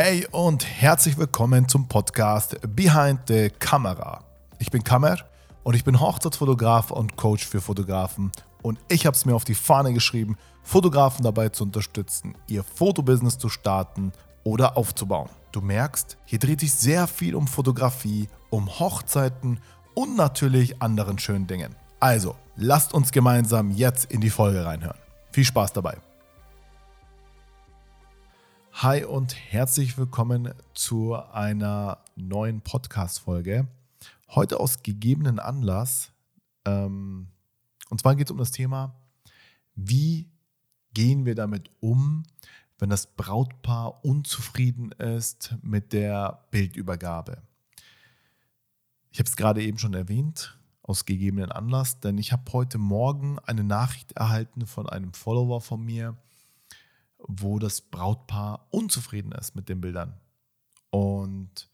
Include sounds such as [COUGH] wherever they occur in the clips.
Hey und herzlich willkommen zum Podcast Behind the Camera. Ich bin Kamer und ich bin Hochzeitsfotograf und Coach für Fotografen und ich habe es mir auf die Fahne geschrieben, Fotografen dabei zu unterstützen, ihr Fotobusiness zu starten oder aufzubauen. Du merkst, hier dreht sich sehr viel um Fotografie, um Hochzeiten und natürlich anderen schönen Dingen. Also, lasst uns gemeinsam jetzt in die Folge reinhören. Viel Spaß dabei. Hi und herzlich willkommen zu einer neuen Podcast-Folge. Heute aus gegebenen Anlass. Ähm, und zwar geht es um das Thema, wie gehen wir damit um, wenn das Brautpaar unzufrieden ist mit der Bildübergabe. Ich habe es gerade eben schon erwähnt, aus gegebenen Anlass, denn ich habe heute Morgen eine Nachricht erhalten von einem Follower von mir, wo das Brautpaar unzufrieden ist mit den Bildern. Und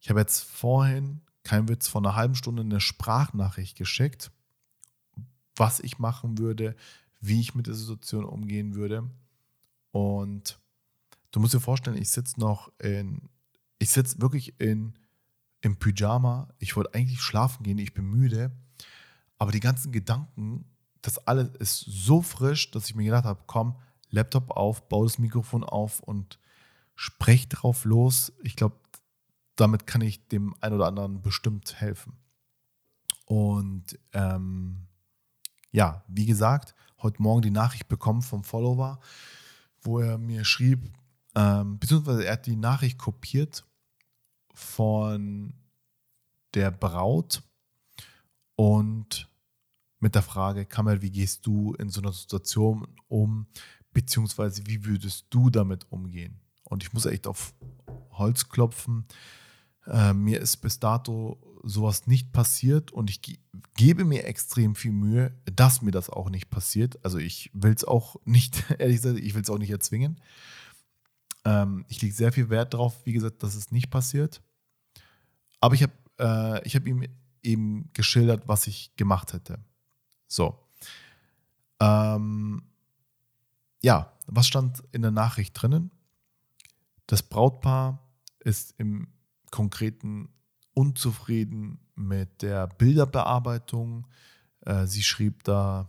ich habe jetzt vorhin, kein Witz, vor einer halben Stunde eine Sprachnachricht geschickt, was ich machen würde, wie ich mit der Situation umgehen würde. Und du musst dir vorstellen, ich sitze noch in, ich sitze wirklich in, im Pyjama. Ich wollte eigentlich schlafen gehen, ich bin müde. Aber die ganzen Gedanken, das alles ist so frisch, dass ich mir gedacht habe, komm, Laptop auf, baue das Mikrofon auf und spreche drauf los. Ich glaube, damit kann ich dem einen oder anderen bestimmt helfen. Und ähm, ja, wie gesagt, heute Morgen die Nachricht bekommen vom Follower, wo er mir schrieb, ähm, beziehungsweise er hat die Nachricht kopiert von der Braut und mit der Frage, Kamel, wie gehst du in so einer Situation um? Beziehungsweise wie würdest du damit umgehen? Und ich muss echt auf Holz klopfen. Äh, mir ist bis dato sowas nicht passiert und ich ge gebe mir extrem viel Mühe, dass mir das auch nicht passiert. Also ich will es auch nicht, [LAUGHS] ehrlich gesagt, ich will es auch nicht erzwingen. Ähm, ich lege sehr viel Wert darauf, wie gesagt, dass es nicht passiert. Aber ich habe äh, hab ihm eben geschildert, was ich gemacht hätte. So. Ähm, ja, was stand in der Nachricht drinnen? Das Brautpaar ist im Konkreten unzufrieden mit der Bilderbearbeitung. Äh, sie schrieb da,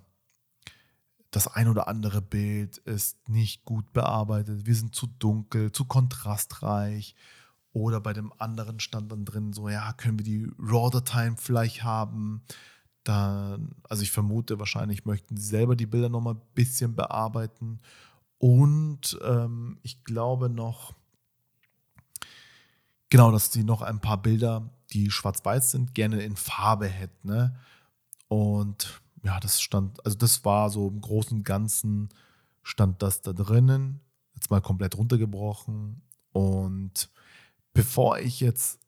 das ein oder andere Bild ist nicht gut bearbeitet, wir sind zu dunkel, zu kontrastreich. Oder bei dem anderen stand dann drin, so, ja, können wir die RAW-Dateien vielleicht haben? Dann, also ich vermute, wahrscheinlich möchten sie selber die Bilder nochmal ein bisschen bearbeiten. Und ähm, ich glaube noch, genau, dass sie noch ein paar Bilder, die schwarz-weiß sind, gerne in Farbe hätten. Ne? Und ja, das stand, also das war so im Großen und Ganzen stand das da drinnen. Jetzt mal komplett runtergebrochen. Und bevor ich jetzt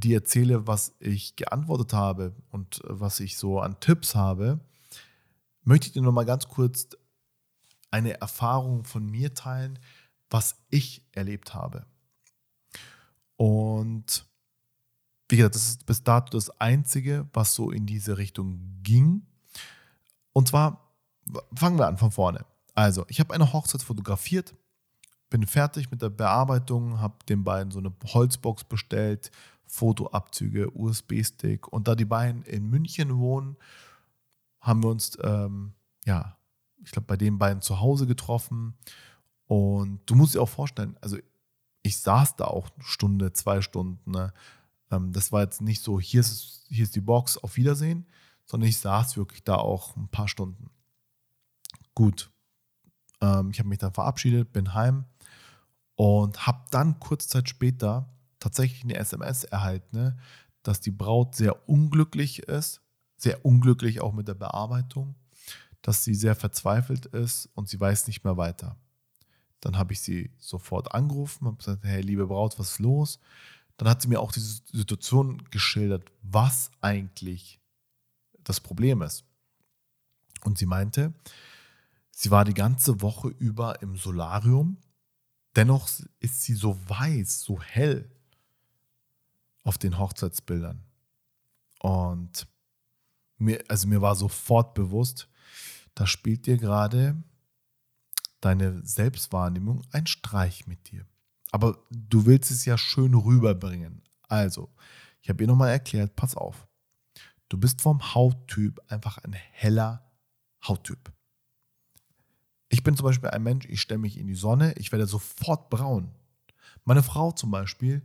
dir erzähle, was ich geantwortet habe und was ich so an Tipps habe, möchte ich dir noch mal ganz kurz eine Erfahrung von mir teilen, was ich erlebt habe. Und wie gesagt, das ist bis dato das Einzige, was so in diese Richtung ging. Und zwar fangen wir an von vorne. Also, ich habe eine Hochzeit fotografiert, bin fertig mit der Bearbeitung, habe den beiden so eine Holzbox bestellt, Fotoabzüge, USB-Stick. Und da die beiden in München wohnen, haben wir uns, ähm, ja, ich glaube, bei den beiden zu Hause getroffen. Und du musst dir auch vorstellen, also ich saß da auch eine Stunde, zwei Stunden. Ne? Ähm, das war jetzt nicht so, hier ist, hier ist die Box, auf Wiedersehen, sondern ich saß wirklich da auch ein paar Stunden. Gut. Ähm, ich habe mich dann verabschiedet, bin heim und habe dann kurz Zeit später tatsächlich eine SMS erhalten, ne, dass die Braut sehr unglücklich ist, sehr unglücklich auch mit der Bearbeitung, dass sie sehr verzweifelt ist und sie weiß nicht mehr weiter. Dann habe ich sie sofort angerufen und gesagt, hey, liebe Braut, was ist los? Dann hat sie mir auch diese Situation geschildert, was eigentlich das Problem ist. Und sie meinte, sie war die ganze Woche über im Solarium, dennoch ist sie so weiß, so hell auf den Hochzeitsbildern. Und mir, also mir war sofort bewusst, da spielt dir gerade deine Selbstwahrnehmung ein Streich mit dir. Aber du willst es ja schön rüberbringen. Also, ich habe dir nochmal erklärt, pass auf. Du bist vom Hauttyp einfach ein heller Hauttyp. Ich bin zum Beispiel ein Mensch, ich stelle mich in die Sonne, ich werde sofort braun. Meine Frau zum Beispiel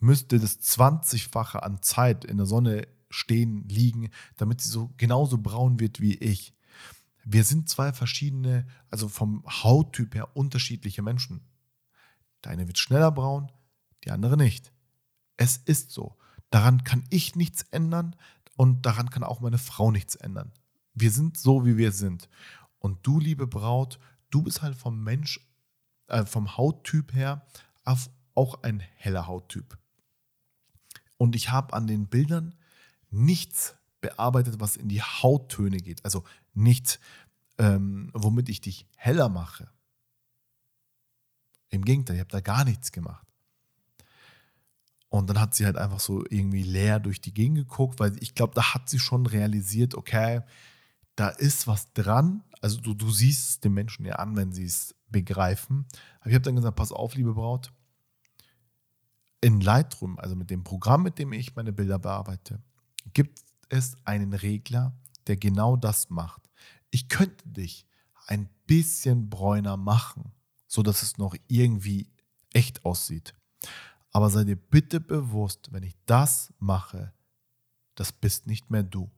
müsste das 20-fache an Zeit in der Sonne stehen, liegen, damit sie so genauso braun wird wie ich. Wir sind zwei verschiedene, also vom Hauttyp her unterschiedliche Menschen. Der eine wird schneller braun, die andere nicht. Es ist so. Daran kann ich nichts ändern und daran kann auch meine Frau nichts ändern. Wir sind so, wie wir sind. Und du, liebe Braut, du bist halt vom Mensch, äh, vom Hauttyp her auch ein heller Hauttyp. Und ich habe an den Bildern nichts bearbeitet, was in die Hauttöne geht. Also nichts, ähm, womit ich dich heller mache. Im Gegenteil, ich habe da gar nichts gemacht. Und dann hat sie halt einfach so irgendwie leer durch die Gegend geguckt, weil ich glaube, da hat sie schon realisiert, okay, da ist was dran. Also du, du siehst es den Menschen ja an, wenn sie es begreifen. Aber ich habe dann gesagt, pass auf, liebe Braut, in Lightroom, also mit dem Programm, mit dem ich meine Bilder bearbeite, gibt es einen Regler, der genau das macht. Ich könnte dich ein bisschen bräuner machen, sodass es noch irgendwie echt aussieht. Aber sei dir bitte bewusst, wenn ich das mache, das bist nicht mehr du.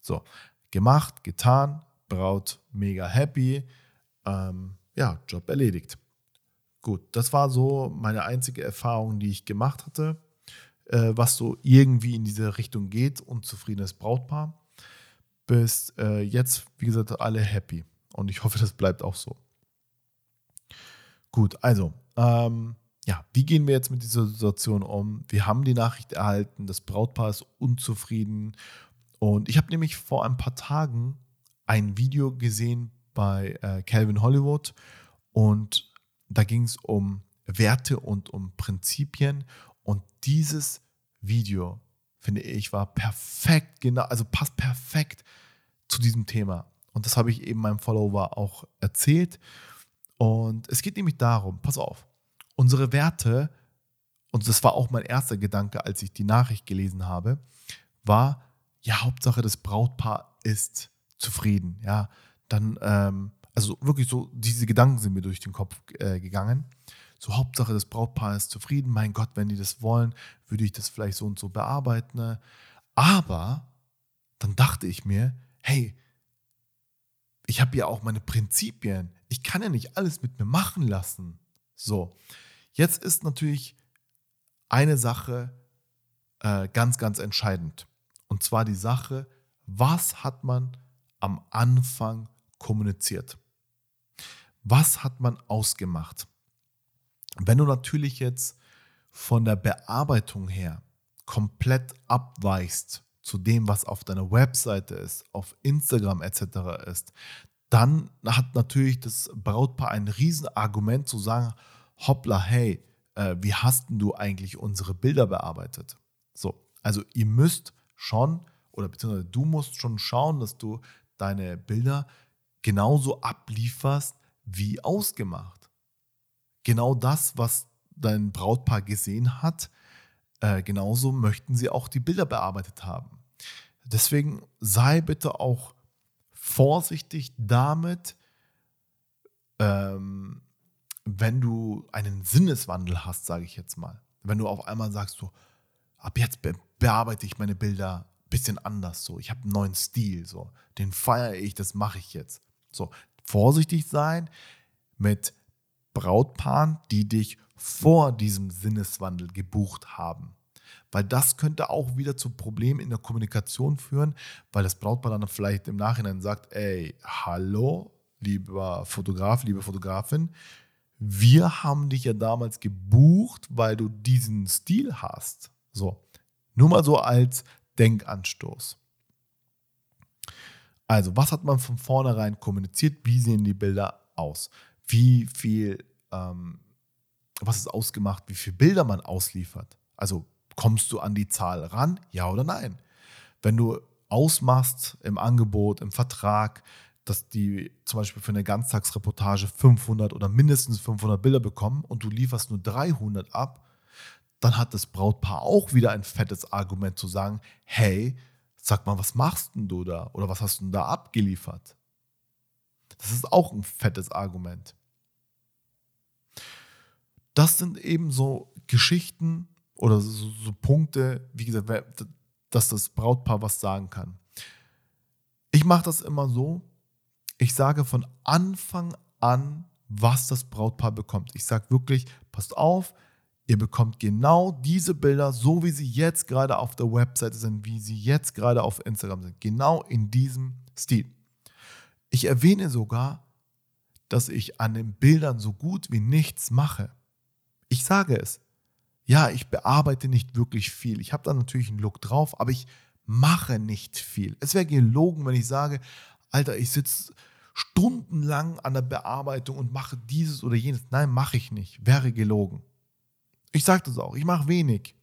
So, gemacht, getan, Braut mega happy, ähm, ja, Job erledigt. Gut, das war so meine einzige Erfahrung, die ich gemacht hatte, äh, was so irgendwie in diese Richtung geht, unzufriedenes Brautpaar. Bis äh, jetzt, wie gesagt, alle happy. Und ich hoffe, das bleibt auch so. Gut, also, ähm, ja, wie gehen wir jetzt mit dieser Situation um? Wir haben die Nachricht erhalten, das Brautpaar ist unzufrieden. Und ich habe nämlich vor ein paar Tagen ein Video gesehen bei äh, Calvin Hollywood und da ging es um Werte und um Prinzipien. Und dieses Video, finde ich, war perfekt, genau, also passt perfekt zu diesem Thema. Und das habe ich eben meinem Follower auch erzählt. Und es geht nämlich darum, pass auf, unsere Werte, und das war auch mein erster Gedanke, als ich die Nachricht gelesen habe, war, ja, Hauptsache das Brautpaar ist zufrieden. Ja, dann, ähm, also wirklich so, diese Gedanken sind mir durch den Kopf äh, gegangen. So, Hauptsache das Brautpaar ist zufrieden. Mein Gott, wenn die das wollen, würde ich das vielleicht so und so bearbeiten. Ne? Aber dann dachte ich mir, hey, ich habe ja auch meine Prinzipien. Ich kann ja nicht alles mit mir machen lassen. So, Jetzt ist natürlich eine Sache äh, ganz, ganz entscheidend. Und zwar die Sache, was hat man am Anfang kommuniziert? Was hat man ausgemacht? Wenn du natürlich jetzt von der Bearbeitung her komplett abweichst zu dem, was auf deiner Webseite ist, auf Instagram etc. ist, dann hat natürlich das Brautpaar ein Riesenargument zu sagen, hoppla, hey, äh, wie hast du eigentlich unsere Bilder bearbeitet? So, also ihr müsst schon oder beziehungsweise du musst schon schauen, dass du deine Bilder genauso ablieferst wie ausgemacht. Genau das, was dein Brautpaar gesehen hat, äh, genauso möchten sie auch die Bilder bearbeitet haben. Deswegen sei bitte auch vorsichtig damit, ähm, wenn du einen Sinneswandel hast, sage ich jetzt mal, wenn du auf einmal sagst, so, ab jetzt be bearbeite ich meine Bilder ein bisschen anders, so, ich habe einen neuen Stil, so, den feiere ich, das mache ich jetzt. So, vorsichtig sein mit Brautpaaren, die dich vor diesem Sinneswandel gebucht haben. Weil das könnte auch wieder zu Problemen in der Kommunikation führen, weil das Brautpaar dann vielleicht im Nachhinein sagt, ey, hallo, lieber Fotograf, liebe Fotografin, wir haben dich ja damals gebucht, weil du diesen Stil hast. So, nur mal so als Denkanstoß. Also, was hat man von vornherein kommuniziert? Wie sehen die Bilder aus? Wie viel, ähm, was ist ausgemacht, wie viele Bilder man ausliefert? Also, kommst du an die Zahl ran? Ja oder nein? Wenn du ausmachst im Angebot, im Vertrag, dass die zum Beispiel für eine Ganztagsreportage 500 oder mindestens 500 Bilder bekommen und du lieferst nur 300 ab, dann hat das Brautpaar auch wieder ein fettes Argument zu sagen, hey, sag mal, was machst denn du da oder was hast du denn da abgeliefert? Das ist auch ein fettes Argument. Das sind eben so Geschichten oder so, so Punkte, wie gesagt, dass das Brautpaar was sagen kann. Ich mache das immer so, ich sage von Anfang an, was das Brautpaar bekommt. Ich sage wirklich, passt auf, ihr bekommt genau diese Bilder, so wie sie jetzt gerade auf der Webseite sind, wie sie jetzt gerade auf Instagram sind. Genau in diesem Stil. Ich erwähne sogar, dass ich an den Bildern so gut wie nichts mache. Ich sage es. Ja, ich bearbeite nicht wirklich viel. Ich habe da natürlich einen Look drauf, aber ich mache nicht viel. Es wäre gelogen, wenn ich sage, Alter, ich sitze stundenlang an der Bearbeitung und mache dieses oder jenes. Nein, mache ich nicht. Wäre gelogen. Ich sage das auch. Ich mache wenig.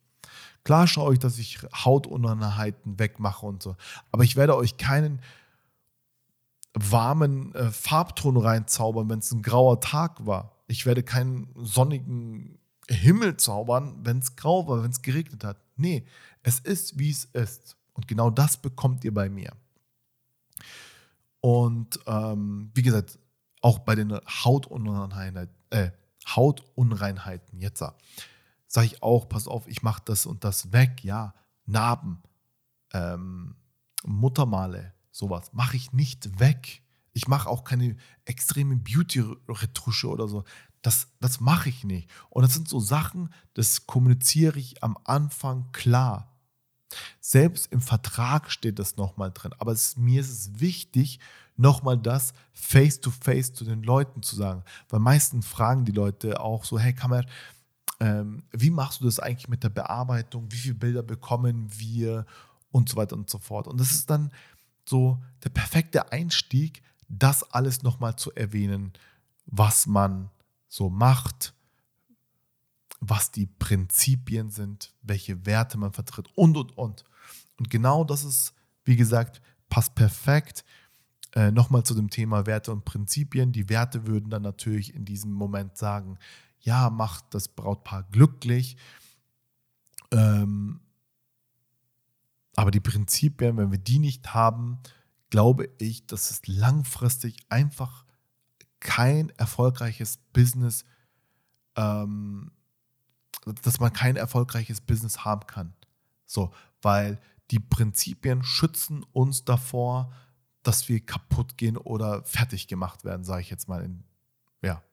Klar schaue ich, dass ich Hautunreinheiten wegmache und so. Aber ich werde euch keinen warmen äh, Farbton reinzaubern, wenn es ein grauer Tag war. Ich werde keinen sonnigen Himmel zaubern, wenn es grau war, wenn es geregnet hat. Nee, es ist, wie es ist. Und genau das bekommt ihr bei mir. Und ähm, wie gesagt, auch bei den Hautunreinheiten, äh, Hautunreinheiten, jetzt sage ich auch, pass auf, ich mache das und das weg, ja, Narben, ähm, Muttermale, sowas, mache ich nicht weg. Ich mache auch keine extreme Beauty-Retusche oder so. Das, das mache ich nicht. Und das sind so Sachen, das kommuniziere ich am Anfang klar. Selbst im Vertrag steht das nochmal drin. Aber es, mir ist es wichtig, nochmal das face-to-face -face zu den Leuten zu sagen. Weil meistens fragen die Leute auch so, hey Kammer, ähm, wie machst du das eigentlich mit der Bearbeitung? Wie viele Bilder bekommen wir? Und so weiter und so fort. Und das ist dann so der perfekte Einstieg, das alles nochmal zu erwähnen, was man so macht, was die Prinzipien sind, welche Werte man vertritt und, und, und. Und genau das ist, wie gesagt, passt perfekt. Äh, Nochmal zu dem Thema Werte und Prinzipien. Die Werte würden dann natürlich in diesem Moment sagen, ja, macht das Brautpaar glücklich. Ähm, aber die Prinzipien, wenn wir die nicht haben, glaube ich, dass es langfristig einfach kein erfolgreiches Business ähm, dass man kein erfolgreiches Business haben kann. So, weil die Prinzipien schützen uns davor, dass wir kaputt gehen oder fertig gemacht werden, sage ich jetzt mal. In, ja.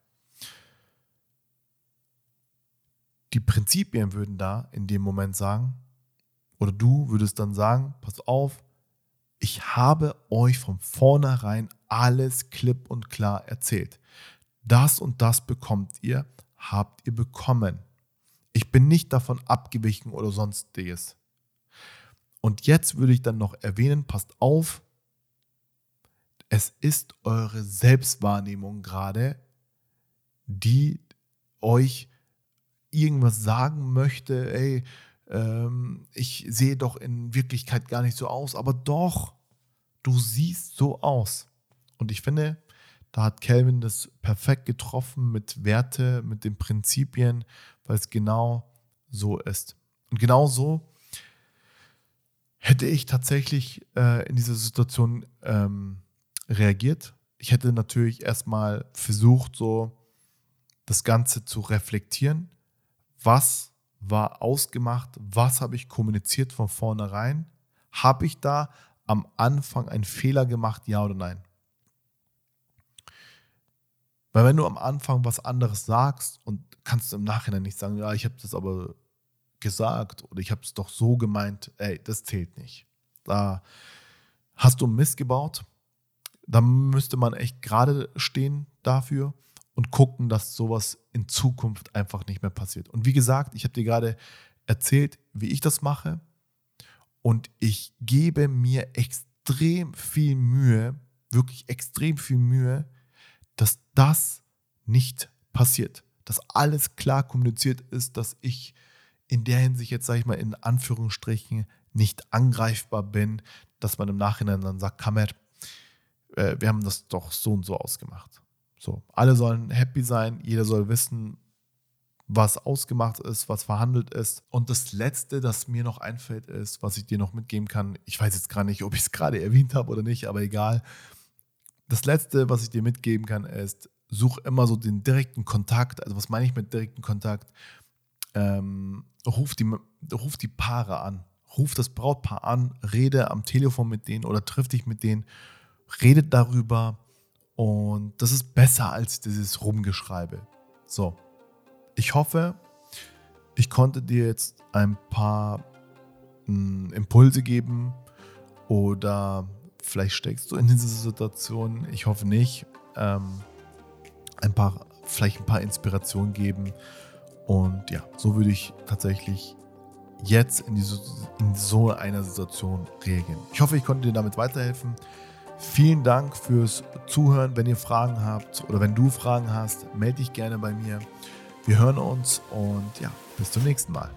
Die Prinzipien würden da in dem Moment sagen, oder du würdest dann sagen, pass auf, ich habe euch von vornherein alles klipp und klar erzählt. Das und das bekommt ihr, habt ihr bekommen. Ich bin nicht davon abgewichen oder sonstiges. Und jetzt würde ich dann noch erwähnen, passt auf, es ist eure Selbstwahrnehmung gerade, die euch irgendwas sagen möchte, ey, ähm, ich sehe doch in Wirklichkeit gar nicht so aus, aber doch, du siehst so aus. Und ich finde, da hat Calvin das perfekt getroffen mit Werte, mit den Prinzipien, weil es genau so ist. Und genau so hätte ich tatsächlich äh, in dieser Situation ähm, reagiert. Ich hätte natürlich erstmal versucht, so das Ganze zu reflektieren. Was war ausgemacht? Was habe ich kommuniziert von vornherein? Habe ich da am Anfang einen Fehler gemacht, ja oder nein? Weil wenn du am Anfang was anderes sagst und kannst du im Nachhinein nicht sagen, ja, ich habe das aber gesagt oder ich habe es doch so gemeint, ey, das zählt nicht. Da hast du Mist gebaut. Da müsste man echt gerade stehen dafür und gucken, dass sowas in Zukunft einfach nicht mehr passiert. Und wie gesagt, ich habe dir gerade erzählt, wie ich das mache. Und ich gebe mir extrem viel Mühe, wirklich extrem viel Mühe, dass das nicht passiert. Dass alles klar kommuniziert ist, dass ich in der Hinsicht jetzt, sage ich mal, in Anführungsstrichen nicht angreifbar bin, dass man im Nachhinein dann sagt, Kammer, äh, wir haben das doch so und so ausgemacht. So, alle sollen happy sein, jeder soll wissen, was ausgemacht ist, was verhandelt ist. Und das Letzte, das mir noch einfällt, ist, was ich dir noch mitgeben kann. Ich weiß jetzt gar nicht, ob ich es gerade erwähnt habe oder nicht, aber egal. Das Letzte, was ich dir mitgeben kann, ist, such immer so den direkten Kontakt. Also was meine ich mit direkten Kontakt? Ähm, ruf, die, ruf die Paare an. Ruf das Brautpaar an, rede am Telefon mit denen oder triff dich mit denen, redet darüber und das ist besser als dieses Rumgeschreibe. So, ich hoffe, ich konnte dir jetzt ein paar mh, hm, Impulse geben oder vielleicht steckst du in dieser Situation. Ich hoffe nicht. Ähm, ein paar, vielleicht ein paar Inspirationen geben. Und ja, so würde ich tatsächlich jetzt in, diese, in so einer Situation reagieren. Ich hoffe, ich konnte dir damit weiterhelfen. Vielen Dank fürs Zuhören. Wenn ihr Fragen habt oder wenn du Fragen hast, melde dich gerne bei mir. Wir hören uns und ja, bis zum nächsten Mal.